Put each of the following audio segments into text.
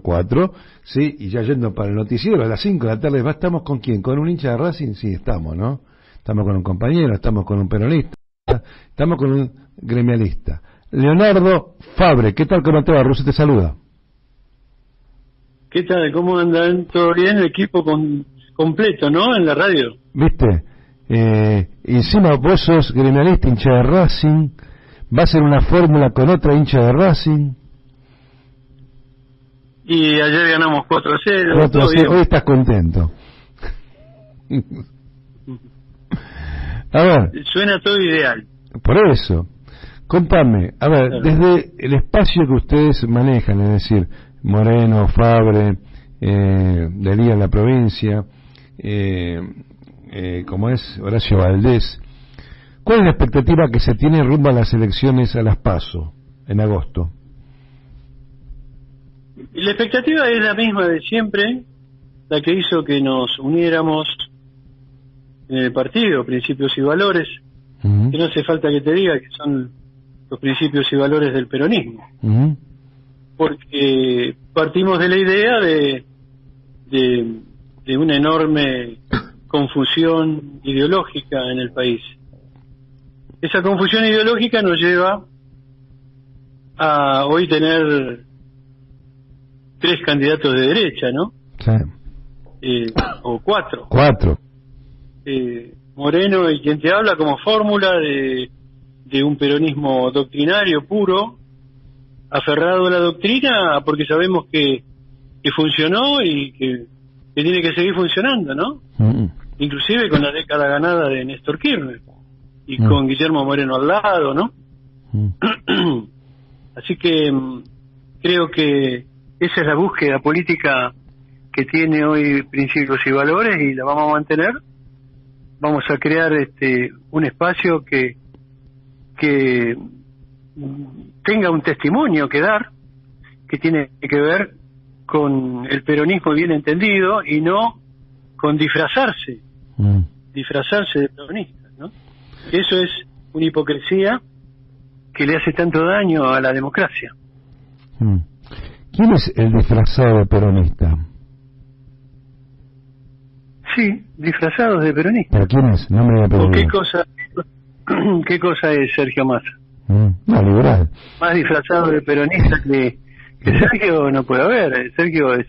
4, sí, y ya yendo para el noticiero a las 5 de la tarde, ¿estamos con quién? ¿Con un hincha de Racing? Sí, estamos, ¿no? Estamos con un compañero, estamos con un peronista, estamos con un gremialista. Leonardo Fabre, ¿qué tal? ¿Cómo te va? Russo te saluda. ¿Qué tal? ¿Cómo andan? ¿Todo bien? El equipo con, completo, ¿no? En la radio. ¿Viste? Eh, encima vos sos gremialista, hincha de Racing, va a ser una fórmula con otra hincha de Racing. Y ayer ganamos 4 a 0. 4 a 0. Hoy estás contento. a ver. Suena todo ideal. Por eso. Contame, a ver, desde el espacio que ustedes manejan, es decir, Moreno, Fabre, eh, Delía en la provincia, eh, eh, como es Horacio Valdés, ¿cuál es la expectativa que se tiene rumbo a las elecciones a las PASO en agosto? La expectativa es la misma de siempre, la que hizo que nos uniéramos en el partido, principios y valores, que no hace falta que te diga que son los principios y valores del peronismo. Porque partimos de la idea de, de, de una enorme confusión ideológica en el país. Esa confusión ideológica nos lleva a hoy tener tres candidatos de derecha, ¿no? Sí. Eh, o cuatro. Cuatro. Eh, Moreno y quien te habla como fórmula de, de un peronismo doctrinario puro, aferrado a la doctrina porque sabemos que, que funcionó y que, tiene que seguir funcionando, ¿no? Mm. Inclusive con la década ganada de Néstor Kirchner y mm. con Guillermo Moreno al lado, ¿no? Mm. Así que creo que esa es la búsqueda política que tiene hoy principios y valores y la vamos a mantener. Vamos a crear este un espacio que que tenga un testimonio que dar que tiene que ver con el peronismo bien entendido y no con disfrazarse, mm. disfrazarse de peronista, ¿no? Eso es una hipocresía que le hace tanto daño a la democracia. Mm. ¿Quién es el disfrazado peronista? Sí, disfrazados de peronista. ¿Pero quién es? No me qué cosa, qué cosa es Sergio Massa? Mm, no, liberal. Más disfrazado de peronista que, Sergio no puede haber. Sergio es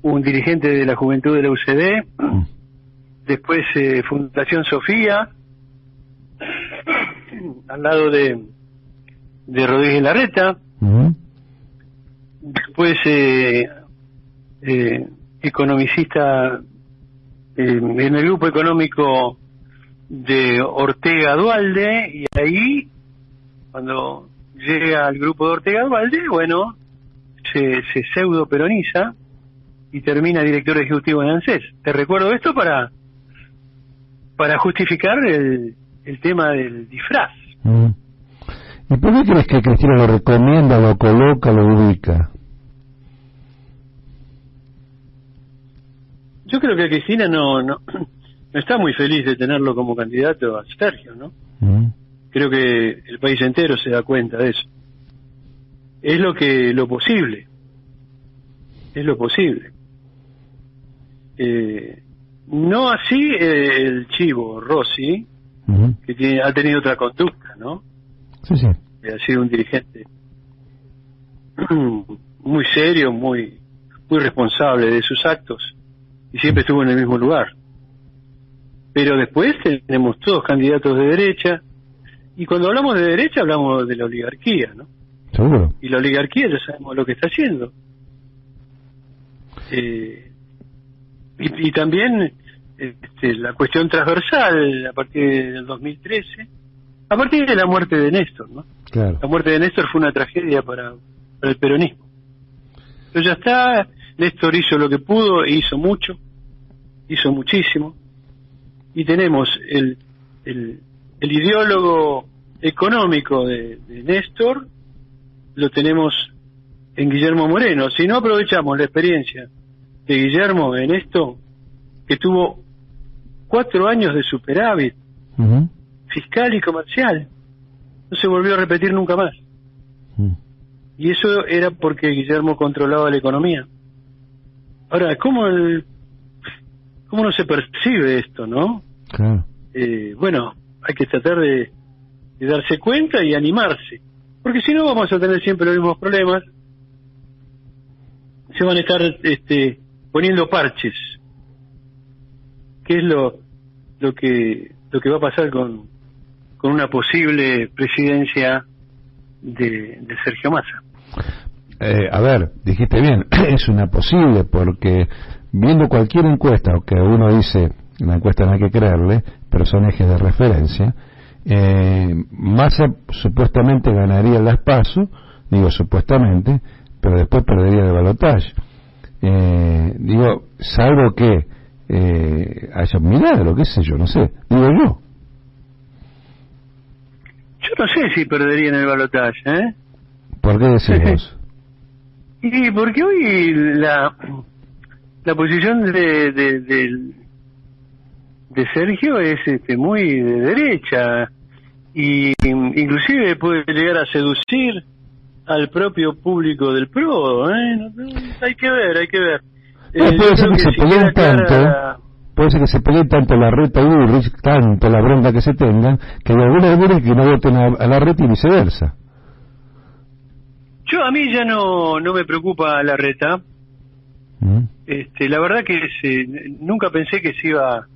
un dirigente de la juventud de la UCD, mm. después eh, Fundación Sofía, al lado de, de Rodríguez Larreta, mm después eh, eh, economicista eh, en el grupo económico de Ortega Dualde y ahí cuando llega al grupo de Ortega Dualde bueno se, se pseudo peroniza y termina director ejecutivo de ANSES te recuerdo esto para para justificar el, el tema del disfraz mm. ¿Y por qué crees que Cristina lo recomienda, lo coloca, lo ubica? Yo creo que Cristina no, no, está muy feliz de tenerlo como candidato a Sergio, ¿no? Mm. Creo que el país entero se da cuenta de eso. Es lo que lo posible. Es lo posible. Eh, no así el chivo Rossi, que tiene, ha tenido otra conducta, ¿no? Sí, sí. Ha sido un dirigente muy serio, muy, muy responsable de sus actos y siempre estuvo en el mismo lugar. Pero después tenemos todos candidatos de derecha, y cuando hablamos de derecha hablamos de la oligarquía, ¿no? Seguro. Y la oligarquía ya sabemos lo que está haciendo. Eh, y, también este, la cuestión transversal a partir del 2013, a partir de la muerte de Néstor, ¿no? Claro. La muerte de Néstor fue una tragedia para, para el peronismo. Pero ya está, Néstor hizo lo que pudo, e hizo mucho, hizo muchísimo, y tenemos el, el, ideólogo económico de, Néstor, lo tenemos en Guillermo Moreno. Si no aprovechamos la experiencia de Guillermo en esto, que tuvo cuatro años de superávit fiscal y comercial, no se volvió a repetir nunca más. Y eso era porque Guillermo controlaba la economía. Ahora, ¿cómo, el, cómo no se percibe esto, no? Eh, bueno, hay que tratar de, darse cuenta y animarse. Porque si no vamos a tener siempre los mismos problemas. Se van a estar este, poniendo parches. ¿Qué es lo, lo, que, lo que va a pasar con, con una posible presidencia de, de Sergio Massa? Eh, a ver, dijiste bien, es una posible porque viendo cualquier encuesta, que uno dice, la encuesta no hay que creerle, pero son ejes de referencia, eh, Massa supuestamente ganaría el paso, digo supuestamente, pero después perdería el balotaje. Eh, digo, salvo que eh, haya un milagro, qué sé yo, no sé, digo yo. Yo no sé si perdería en el balotaje, ¿eh? ¿Por qué decimos? y porque hoy la, la posición de, de, de, de Sergio es este, muy de derecha y inclusive puede llegar a seducir al propio público del PRO. ¿eh? hay que ver, hay que ver. Eh, puede ser que, se peleen tanto, puede ser que se peleen tanto la reta y Ulrich, tanto la bronca que se tengan, que de alguna manera que no voten a, la reta y viceversa. Yo a mí ya no, no me preocupa la reta. Mm. Este, la verdad que se, nunca pensé que se iba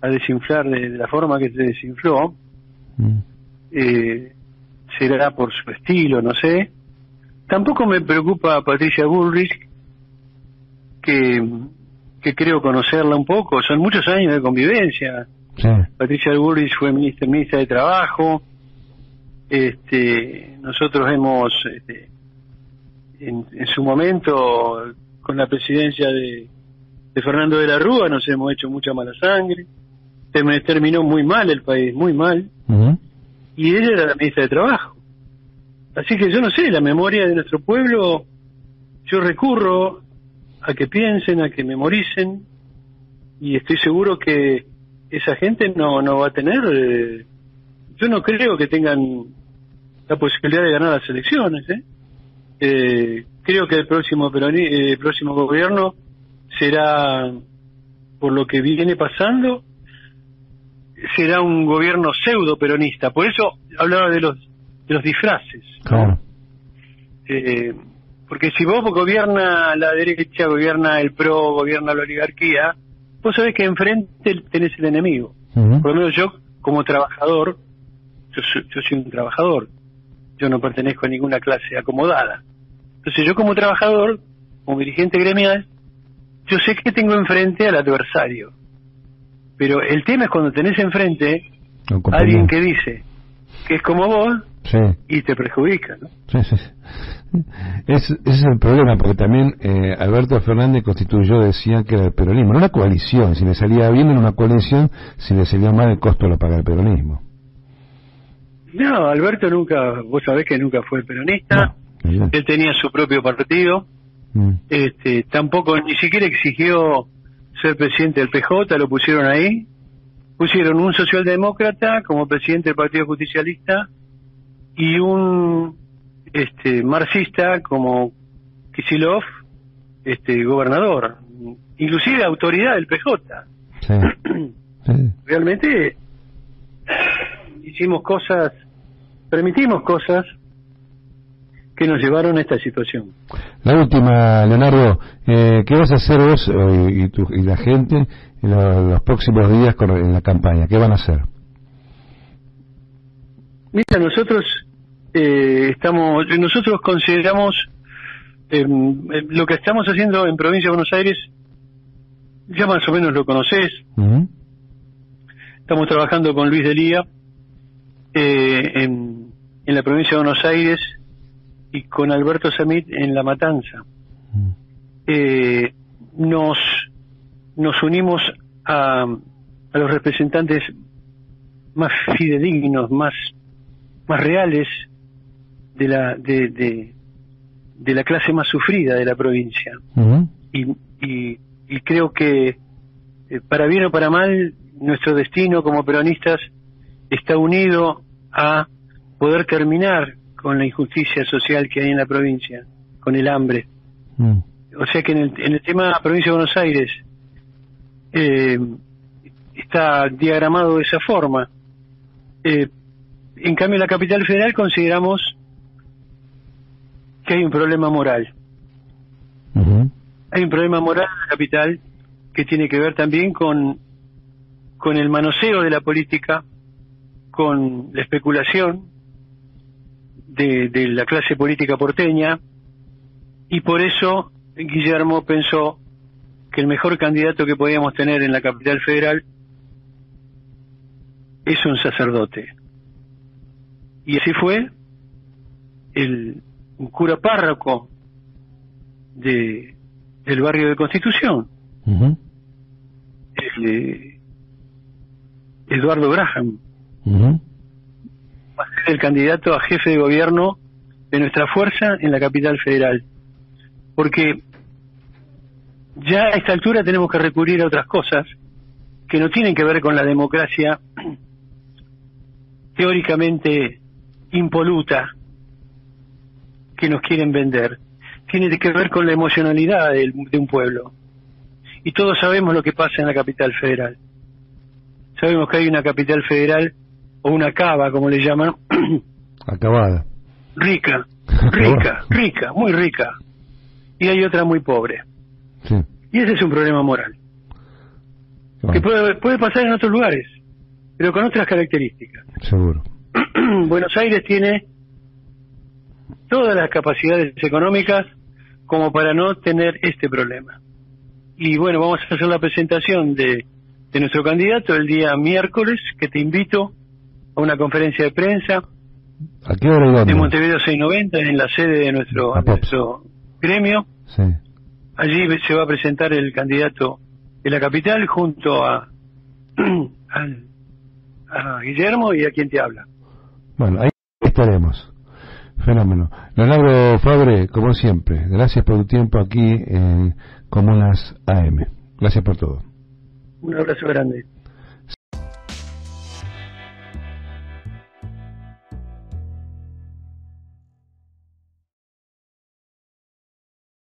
a desinflar de, la forma que se desinfló. Mm. Eh, será por su estilo, no sé. Tampoco me preocupa Patricia Bullrich, que, que creo conocerla un poco. Son muchos años de convivencia. Patricia Bullrich fue ministra, ministra de Trabajo. Este, nosotros hemos, este, en, en, su momento, con la presidencia de, de Fernando de la Rúa, nos hemos hecho mucha mala sangre terminó muy mal el país, muy mal, y ella era la ministra de Trabajo. Así que yo no sé, la memoria de nuestro pueblo, yo recurro a que piensen, a que memoricen, y estoy seguro que esa gente no, no va a tener, eh, yo no creo que tengan la posibilidad de ganar las elecciones. ¿eh? Eh, creo que el próximo, el próximo gobierno será, por lo que viene pasando, será un gobierno pseudo peronista. Por eso hablaba de los, de los disfraces. Eh, porque si vos gobierna la derecha, gobierna el PRO, gobierna la oligarquía, vos sabés que enfrente tenés el enemigo. Por lo menos yo, como trabajador, yo, yo soy un trabajador, yo no pertenezco a ninguna clase acomodada. Entonces yo como trabajador, como dirigente gremial, yo sé que tengo enfrente al adversario. Pero el tema es cuando tenés enfrente a alguien que dice que es como vos y te perjudica, ¿no? Sí, sí. ese es el problema, porque también eh, Alberto Fernández constituyó, decía que era el peronismo, no una coalición, si le salía bien en una coalición, si le salía mal el costo lo paga el peronismo. No, Alberto nunca, vos sabés que nunca fue peronista, él tenía su propio partido, mm. este, tampoco ni siquiera exigió ser presidente del PJ, lo pusieron ahí. Pusieron un socialdemócrata como presidente del Partido Justicialista y un este marxista como Kisilov, este gobernador, inclusive autoridad del PJ. Realmente hicimos cosas, permitimos cosas que nos llevaron a esta situación. La última, Leonardo, eh, ¿qué vas a hacer vos eh, y, la gente en los, próximos días con, en la campaña? ¿Qué van a hacer? Mira, nosotros eh, estamos, nosotros consideramos em, em, lo que estamos haciendo en provincia de Buenos Aires, ya más o menos lo conoces. Estamos trabajando con Luis Delía en, en la provincia de Buenos Aires y con Alberto Samit en La Matanza. Eh, nos, nos unimos a, a los representantes más fidedignos, más, más reales de la, de, de, la clase más sufrida de la provincia. Y, y, y, creo que, eh, para bien o para mal, nuestro destino como peronistas está unido a poder terminar con la injusticia social que hay en la provincia, con el hambre. Mm. O sea que en el, en el tema de la provincia de Buenos Aires eh, está diagramado de esa forma. Eh, en cambio, en la capital federal consideramos que hay un problema moral. Hay un problema moral en la capital que tiene que ver también con, con el manoseo de la política, con la especulación de, de la clase política porteña, y por eso Guillermo pensó que el mejor candidato que podíamos tener en la capital federal es un sacerdote. Y así fue el un cura párroco de del barrio de Constitución, Eduardo Graham, va a ser el candidato a jefe de gobierno de nuestra fuerza en la capital federal. Porque ya a esta altura tenemos que recurrir a otras cosas que no tienen que ver con la democracia teóricamente impoluta que nos quieren vender. Tiene que ver con la emocionalidad de, un pueblo. Y todos sabemos lo que pasa en la capital federal. Sabemos que hay una capital federal o una cava, como le llaman. Acabada. Rica, rica, rica, muy rica. Y hay otra muy pobre. Y ese es un problema moral. Que puede, puede pasar en otros lugares, pero con otras características. Seguro. Buenos Aires tiene todas las capacidades económicas como para no tener este problema. Y bueno, vamos a hacer la presentación de, de nuestro candidato el día miércoles, que te invito a una conferencia de prensa. ¿A qué hora De Montevideo 690, en la sede de nuestro, nuestro gremio. Sí. Allí se va a presentar el candidato de la capital junto a, a Guillermo y a quien te habla. Bueno, ahí estaremos. Fenómeno. Leonardo Fabre, como siempre, gracias por tu tiempo aquí en Comunas AM. Gracias por todo. Un abrazo grande.